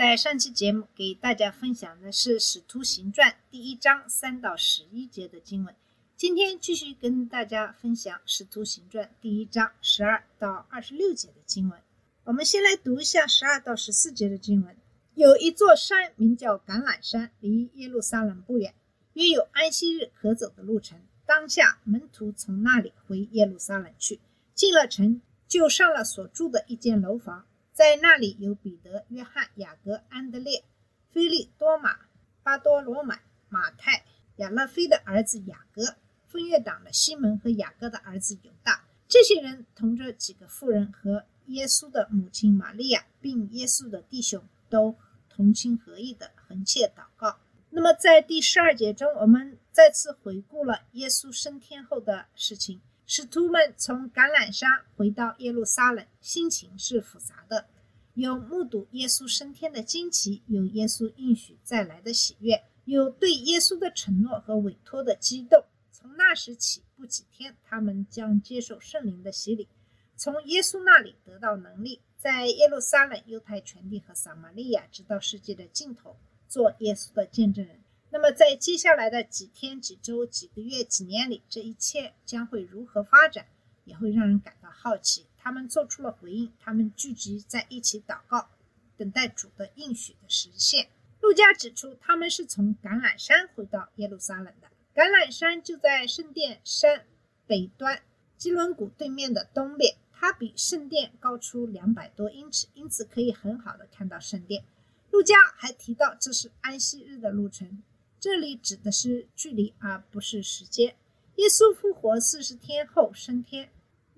在上期节目给大家分享的是《使徒行传》第一章三到十一节的经文，今天继续跟大家分享《使徒行传》第一章十二到二十六节的经文。我们先来读一下十二到十四节的经文。有一座山名叫橄榄山，离耶路撒冷不远，约有安息日可走的路程。当下门徒从那里回耶路撒冷去，进了城，就上了所住的一间楼房。在那里有彼得、约翰、雅各、安德烈、菲利、多马、巴多罗买、马太、亚勒菲的儿子雅各、分月党的西门和雅各的儿子犹大。这些人同着几个妇人和耶稣的母亲玛利亚，并耶稣的弟兄，都同心合意的横切祷告。那么，在第十二节中，我们再次回顾了耶稣升天后的事情。使徒们从橄榄山回到耶路撒冷，心情是复杂的，有目睹耶稣升天的惊奇，有耶稣应许再来的喜悦，有对耶稣的承诺和委托的激动。从那时起，不几天，他们将接受圣灵的洗礼，从耶稣那里得到能力，在耶路撒冷、犹太全地和撒玛利亚，直到世界的尽头，做耶稣的见证人。那么，在接下来的几天、几周、几个月、几年里，这一切将会如何发展，也会让人感到好奇。他们做出了回应，他们聚集在一起祷告，等待主的应许的实现。路加指出，他们是从橄榄山回到耶路撒冷的。橄榄山就在圣殿山北端，基伦谷对面的东边，它比圣殿高出两百多英尺，因此可以很好的看到圣殿。路加还提到，这是安息日的路程。这里指的是距离，而不是时间。耶稣复活四十天后升天，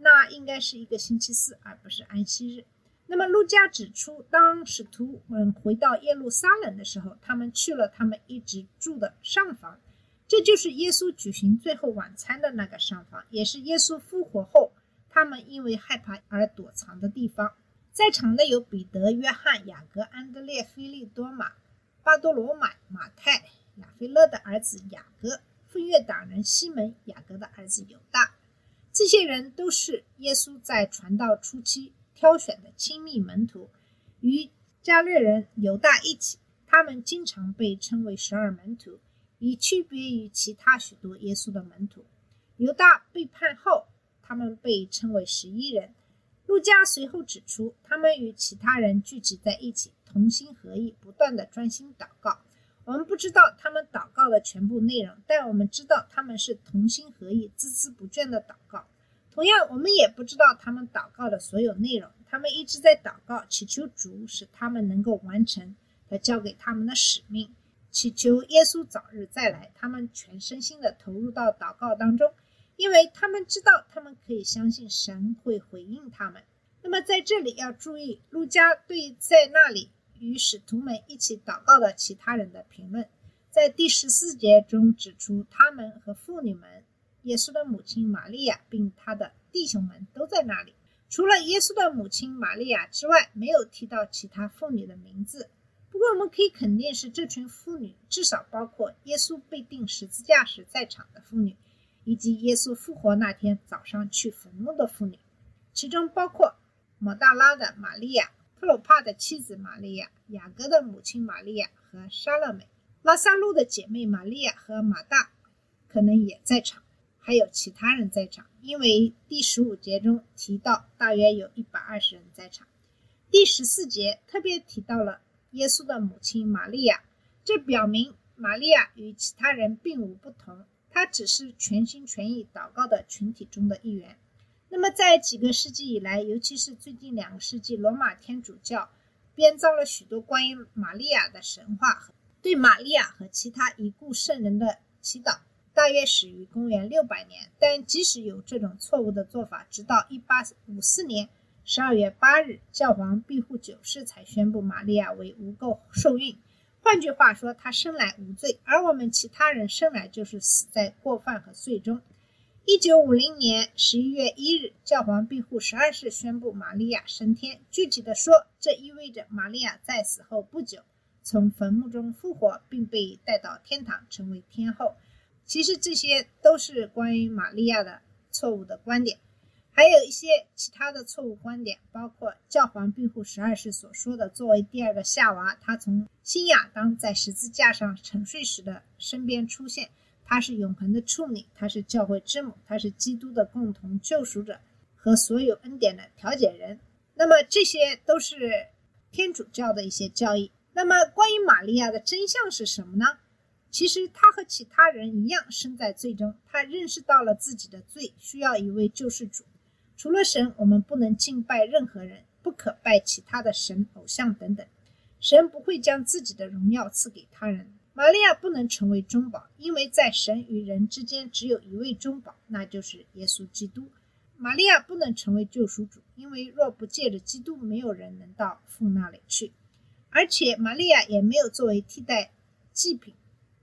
那应该是一个星期四，而不是安息日。那么，路加指出，当使徒们回到耶路撒冷的时候，他们去了他们一直住的上房，这就是耶稣举行最后晚餐的那个上房，也是耶稣复活后他们因为害怕而躲藏的地方。在场的有彼得、约翰、雅各、安德烈、菲利多马、巴多罗买、马太。亚菲勒的儿子雅各，分月党人西门，雅各的儿子犹大，这些人都是耶稣在传道初期挑选的亲密门徒，与加略人犹大一起。他们经常被称为十二门徒，以区别于其他许多耶稣的门徒。犹大背叛后，他们被称为十一人。路加随后指出，他们与其他人聚集在一起，同心合意，不断的专心祷告。我们不知道他们祷告的全部内容，但我们知道他们是同心合意、孜孜不倦的祷告。同样，我们也不知道他们祷告的所有内容。他们一直在祷告，祈求主使他们能够完成他交给他们的使命，祈求耶稣早日再来。他们全身心的投入到祷告当中，因为他们知道他们可以相信神会回应他们。那么在这里要注意，路加对在那里。与使徒们一起祷告的其他人的评论，在第十四节中指出，他们和妇女们、耶稣的母亲玛利亚，并他的弟兄们都在那里。除了耶稣的母亲玛利亚之外，没有提到其他妇女的名字。不过，我们可以肯定是这群妇女至少包括耶稣被钉十字架时在场的妇女，以及耶稣复活那天早上去坟墓的妇女，其中包括抹大拉的玛利亚。克鲁帕的妻子玛利亚、雅各的母亲玛利亚和沙勒美、拉萨路的姐妹玛利亚和马大可能也在场，还有其他人在场，因为第十五节中提到大约有一百二十人在场。第十四节特别提到了耶稣的母亲玛利亚，这表明玛利亚与其他人并无不同，她只是全心全意祷告的群体中的一员。那么，在几个世纪以来，尤其是最近两个世纪，罗马天主教编造了许多关于玛利亚的神话，对玛利亚和其他已故圣人的祈祷，大约始于公元六百年。但即使有这种错误的做法，直到一八五四年十二月八日，教皇庇护九世才宣布玛利亚为无垢受孕，换句话说，他生来无罪，而我们其他人生来就是死在过犯和罪中。一九五零年十一月一日，教皇庇护十二世宣布玛利亚升天。具体的说，这意味着玛利亚在死后不久从坟墓中复活，并被带到天堂，成为天后。其实这些都是关于玛利亚的错误的观点。还有一些其他的错误观点，包括教皇庇护十二世所说的，作为第二个夏娃，他从新亚当在十字架上沉睡时的身边出现，他是永恒的处女，他是教会之母，他是基督的共同救赎者和所有恩典的调解人。那么这些都是天主教的一些教义。那么关于玛利亚的真相是什么呢？其实他和其他人一样，身在罪中，他认识到了自己的罪，需要一位救世主。除了神，我们不能敬拜任何人，不可拜其他的神、偶像等等。神不会将自己的荣耀赐给他人。玛利亚不能成为中保，因为在神与人之间只有一位中保，那就是耶稣基督。玛利亚不能成为救赎主，因为若不借着基督，没有人能到父那里去。而且玛利亚也没有作为替代祭品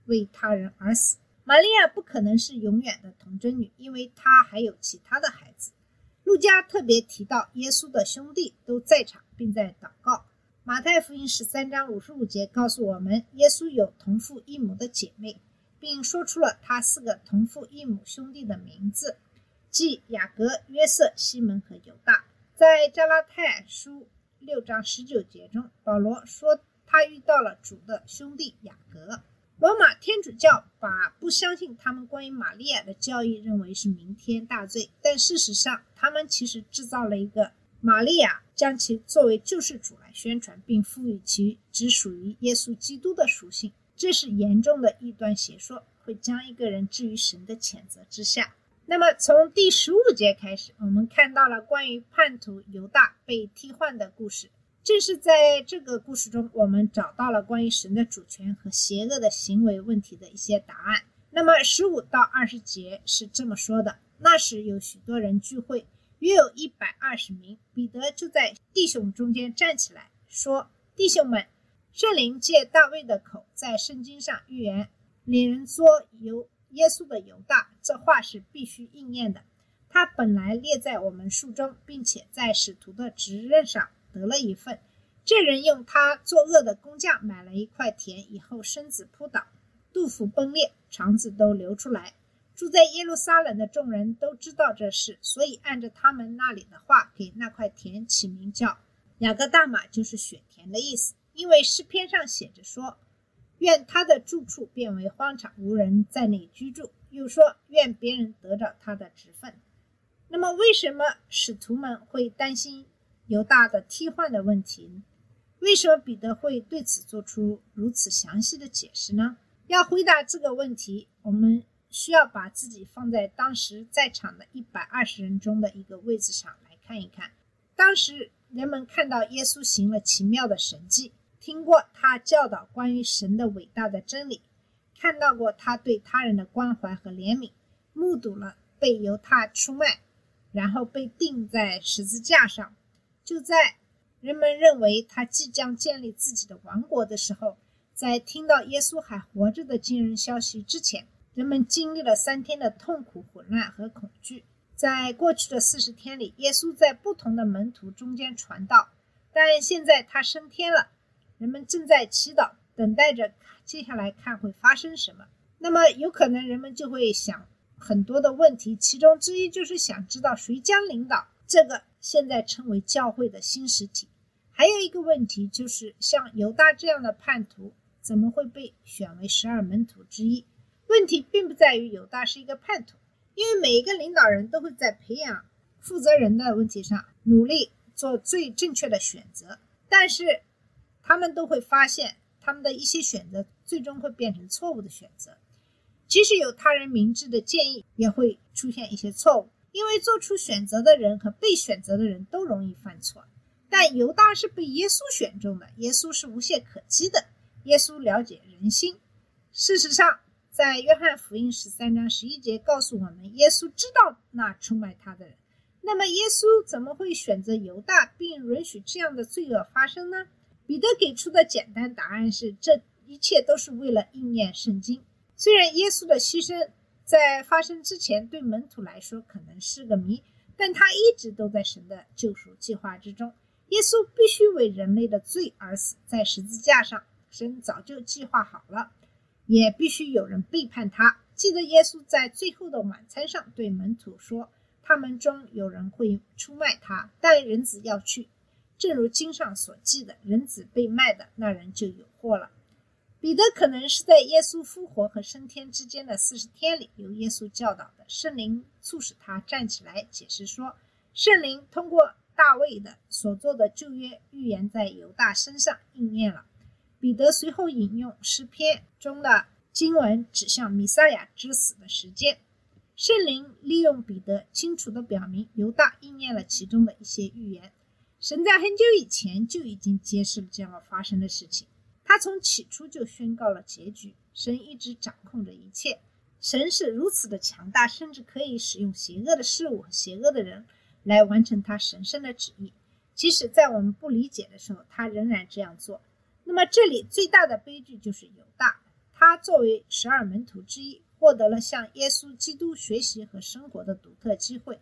为他人而死。玛利亚不可能是永远的童贞女，因为她还有其他的孩子。路加特别提到，耶稣的兄弟都在场，并在祷告。马太福音十三章五十五节告诉我们，耶稣有同父异母的姐妹，并说出了他四个同父异母兄弟的名字，即雅各、约瑟、西门和犹大。在加拉太书六章十九节中，保罗说他遇到了主的兄弟雅各。罗马天主教把不相信他们关于玛利亚的教义认为是弥天大罪，但事实上，他们其实制造了一个玛利亚，将其作为救世主来宣传，并赋予其只属于耶稣基督的属性。这是严重的异端邪说，会将一个人置于神的谴责之下。那么，从第十五节开始，我们看到了关于叛徒犹大被替换的故事。正是在这个故事中，我们找到了关于神的主权和邪恶的行为问题的一些答案。那么，十五到二十节是这么说的：那时有许多人聚会，约有一百二十名。彼得就在弟兄中间站起来，说：“弟兄们，圣灵借大卫的口在圣经上预言领人作犹耶稣的犹大，这话是必须应验的。他本来列在我们书中，并且在使徒的职任上。”得了一份，这人用他作恶的工匠买了一块田，以后身子扑倒，肚腹崩裂，肠子都流出来。住在耶路撒冷的众人都知道这事，所以按着他们那里的话，给那块田起名叫雅各大马，就是雪田的意思。因为诗篇上写着说：“愿他的住处变为荒场，无人在内居住。”又说：“愿别人得着他的职分。”那么，为什么使徒们会担心？犹大的替换的问题，为什么彼得会对此做出如此详细的解释呢？要回答这个问题，我们需要把自己放在当时在场的一百二十人中的一个位置上来看一看。当时人们看到耶稣行了奇妙的神迹，听过他教导关于神的伟大的真理，看到过他对他人的关怀和怜悯，目睹了被犹太出卖，然后被钉在十字架上。就在人们认为他即将建立自己的王国的时候，在听到耶稣还活着的惊人消息之前，人们经历了三天的痛苦、混乱和恐惧。在过去的四十天里，耶稣在不同的门徒中间传道，但现在他升天了，人们正在祈祷，等待着接下来看会发生什么。那么，有可能人们就会想很多的问题，其中之一就是想知道谁将领导这个。现在称为教会的新实体。还有一个问题就是，像犹大这样的叛徒，怎么会被选为十二门徒之一？问题并不在于犹大是一个叛徒，因为每一个领导人都会在培养负责人的问题上努力做最正确的选择，但是他们都会发现，他们的一些选择最终会变成错误的选择。即使有他人明智的建议，也会出现一些错误。因为做出选择的人和被选择的人都容易犯错，但犹大是被耶稣选中的，耶稣是无懈可击的，耶稣了解人心。事实上，在约翰福音十三章十一节告诉我们，耶稣知道那出卖他的人。那么，耶稣怎么会选择犹大，并允许这样的罪恶发生呢？彼得给出的简单答案是：这一切都是为了应验圣经。虽然耶稣的牺牲在发生之前对门徒来说可能是个谜，但他一直都在神的救赎计划之中。耶稣必须为人类的罪而死，在十字架上，神早就计划好了，也必须有人背叛他。记得耶稣在最后的晚餐上对门徒说：“他们中有人会出卖他，但人子要去。正如经上所记的，人子被卖的那人就有祸了。”彼得可能是在耶稣复活和升天之间的四十天里，由耶稣教导的圣灵促使他站起来，解释说，圣灵通过大卫的所做的旧约预言在犹大身上应验了。彼得随后引用诗篇中的经文，指向弥赛亚之死的时间。圣灵利用彼得，清楚地表明犹大应验了其中的一些预言。神在很久以前就已经揭示了将要发生的事情。他从起初就宣告了结局。神一直掌控着一切。神是如此的强大，甚至可以使用邪恶的事物和邪恶的人来完成他神圣的旨意。即使在我们不理解的时候，他仍然这样做。那么，这里最大的悲剧就是犹大。他作为十二门徒之一，获得了向耶稣基督学习和生活的独特机会。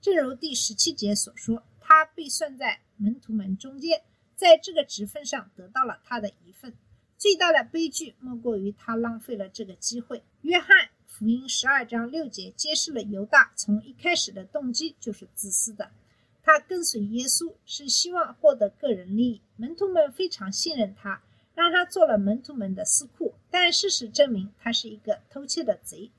正如第十七节所说，他被算在门徒们中间。在这个职分上得到了他的一份。最大的悲剧莫过于他浪费了这个机会。约翰福音十二章六节揭示了犹大从一开始的动机就是自私的。他跟随耶稣是希望获得个人利益。门徒们非常信任他，让他做了门徒们的司库。但事实证明，他是一个偷窃的贼。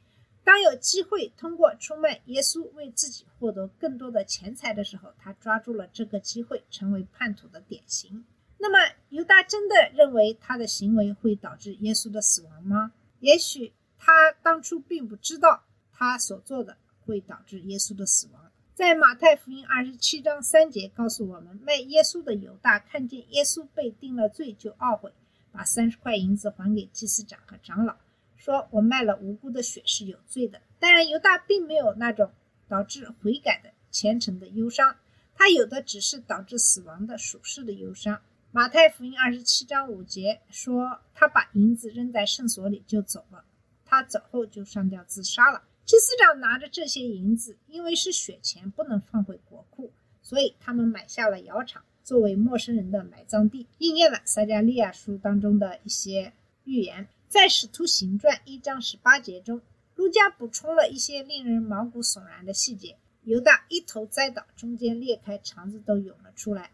当有机会通过出卖耶稣为自己获得更多的钱财的时候，他抓住了这个机会，成为叛徒的典型。那么，犹大真的认为他的行为会导致耶稣的死亡吗？也许他当初并不知道他所做的会导致耶稣的死亡。在马太福音二十七章三节告诉我们，卖耶稣的犹大看见耶稣被定了罪，就懊悔，把三十块银子还给祭司长和长老。说我卖了无辜的血是有罪的，当然犹大并没有那种导致悔改的虔诚的忧伤，他有的只是导致死亡的属世的忧伤。马太福音二十七章五节说，他把银子扔在圣所里就走了，他走后就上吊自杀了。祭司长拿着这些银子，因为是血钱，不能放回国库，所以他们买下了窑厂，作为陌生人的埋葬地，应验了撒加利亚书当中的一些预言。在《使徒行传》一章十八节中，路加补充了一些令人毛骨悚然的细节。犹大一头栽倒，中间裂开，肠子都涌了出来。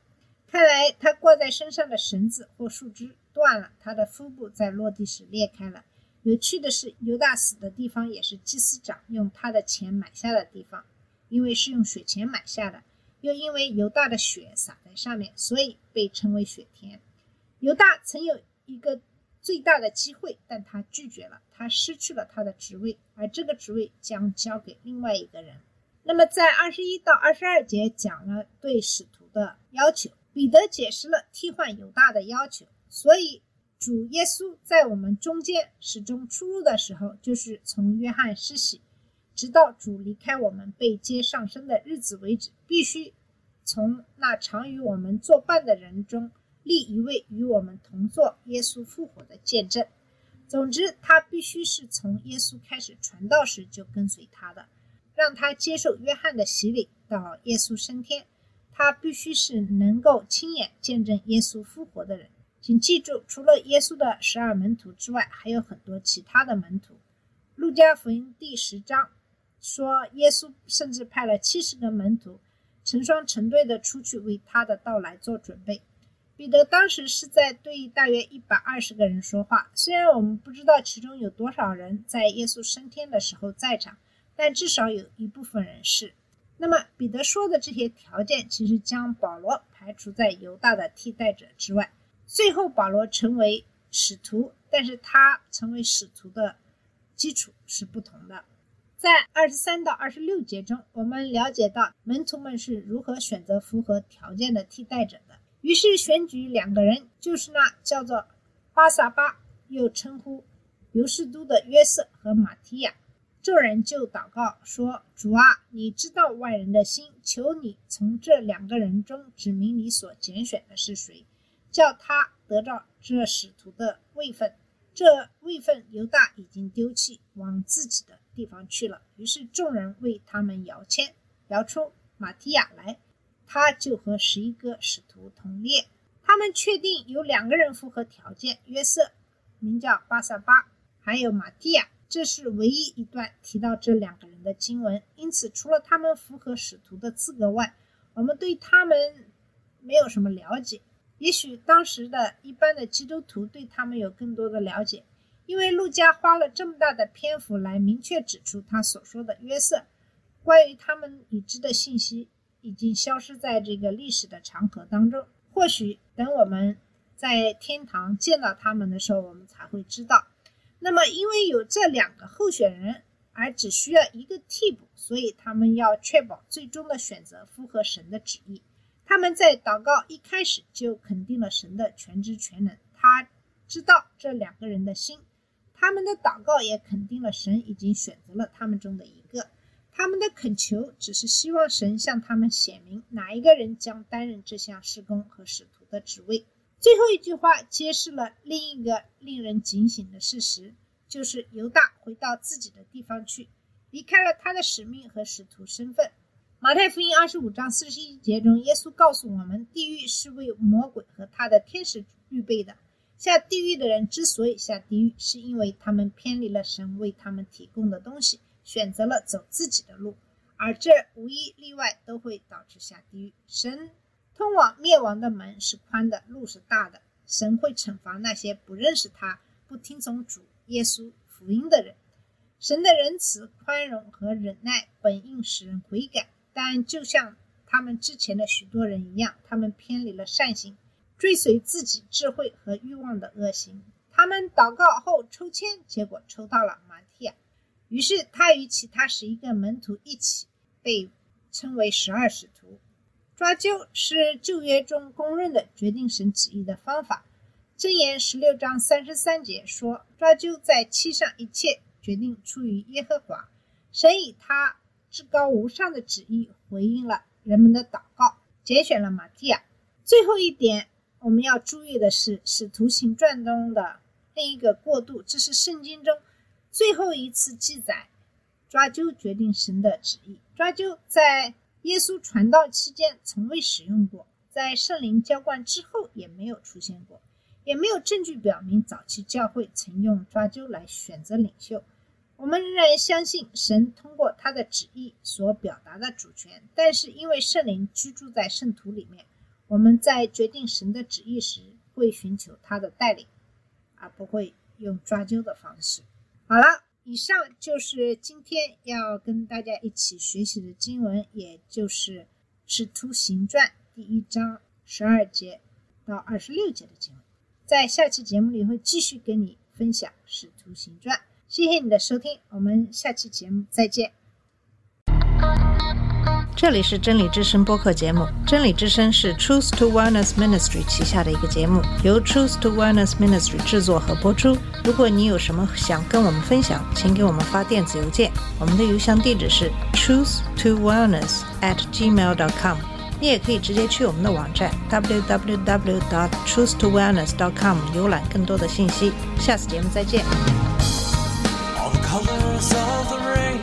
看来他挂在身上的绳子或树枝断了，他的腹部在落地时裂开了。有趣的是，犹大死的地方也是祭司长用他的钱买下的地方，因为是用血钱买下的，又因为犹大的血洒在上面，所以被称为血田。犹大曾有一个。最大的机会，但他拒绝了，他失去了他的职位，而这个职位将交给另外一个人。那么，在二十一到二十二节讲了对使徒的要求，彼得解释了替换犹大的要求。所以，主耶稣在我们中间始终出入的时候，就是从约翰施洗，直到主离开我们被接上升的日子为止，必须从那常与我们作伴的人中。立一位与我们同坐耶稣复活的见证。总之，他必须是从耶稣开始传道时就跟随他的，让他接受约翰的洗礼到耶稣升天。他必须是能够亲眼见证耶稣复活的人。请记住，除了耶稣的十二门徒之外，还有很多其他的门徒。路加福音第十章说，耶稣甚至派了七十个门徒，成双成对的出去为他的到来做准备。彼得当时是在对大约一百二十个人说话，虽然我们不知道其中有多少人在耶稣升天的时候在场，但至少有一部分人是。那么彼得说的这些条件，其实将保罗排除在犹大的替代者之外。最后保罗成为使徒，但是他成为使徒的基础是不同的。在二十三到二十六节中，我们了解到门徒们是如何选择符合条件的替代者的。于是选举两个人，就是那叫做巴萨巴，又称呼尤士都的约瑟和马提亚。众人就祷告说：“主啊，你知道万人的心，求你从这两个人中指明你所拣选的是谁，叫他得到这使徒的位分。”这位分犹大已经丢弃，往自己的地方去了。于是众人为他们摇签，摇出马提亚来，他就和十一个使徒同列。他们确定有两个人符合条件：约瑟，名叫巴萨巴，还有马蒂亚。这是唯一一段提到这两个人的经文。因此，除了他们符合使徒的资格外，我们对他们没有什么了解。也许当时的一般的基督徒对他们有更多的了解，因为路加花了这么大的篇幅来明确指出他所说的约瑟。关于他们已知的信息已经消失在这个历史的长河当中。或许等我们在天堂见到他们的时候，我们才会知道。那么，因为有这两个候选人，而只需要一个替补，所以他们要确保最终的选择符合神的旨意。他们在祷告一开始就肯定了神的全知全能，他知道这两个人的心。他们的祷告也肯定了神已经选择了他们中的一个。他们的恳求只是希望神向他们显明哪一个人将担任这项施工和使徒的职位。最后一句话揭示了另一个令人警醒的事实，就是犹大回到自己的地方去，离开了他的使命和使徒身份。马太福音二十五章四十一节中，耶稣告诉我们，地狱是为魔鬼和他的天使预备的。下地狱的人之所以下地狱，是因为他们偏离了神为他们提供的东西，选择了走自己的路，而这无一例外都会导致下地狱。神通往灭亡的门是宽的，路是大的。神会惩罚那些不认识他、不听从主耶稣福音的人。神的仁慈、宽容和忍耐本应使人悔改。但就像他们之前的许多人一样，他们偏离了善行，追随自己智慧和欲望的恶行。他们祷告后抽签，结果抽到了马提亚，于是他与其他十一个门徒一起被称为十二使徒。抓阄是旧约中公认的决定神旨意的方法。箴言十六章三十三节说：“抓阄在七上一切决定出于耶和华，神以他。”至高无上的旨意回应了人们的祷告，拣选了马蒂亚。最后一点，我们要注意的是《使徒行传》中的另一个过渡，这是圣经中最后一次记载抓阄决定神的旨意。抓阄在耶稣传道期间从未使用过，在圣灵浇灌之后也没有出现过，也没有证据表明早期教会曾用抓阄来选择领袖。我们仍然相信神通过他的旨意所表达的主权，但是因为圣灵居住在圣徒里面，我们在决定神的旨意时会寻求他的带领，而不会用抓阄的方式。好了，以上就是今天要跟大家一起学习的经文，也就是《使徒行传》第一章十二节到二十六节的经文。在下期节目里会继续跟你分享《使徒行传》。谢谢你的收听，我们下期节目再见。这里是真理之声播客节目，真理之声是 Truth to Wellness Ministry 旗下的一个节目，由 Truth to Wellness Ministry 制作和播出。如果你有什么想跟我们分享，请给我们发电子邮件，我们的邮箱地址是 truth to wellness at gmail dot com。你也可以直接去我们的网站 www.truth-to-wellness.com 浏览更多的信息。下次节目再见。colors of the rain.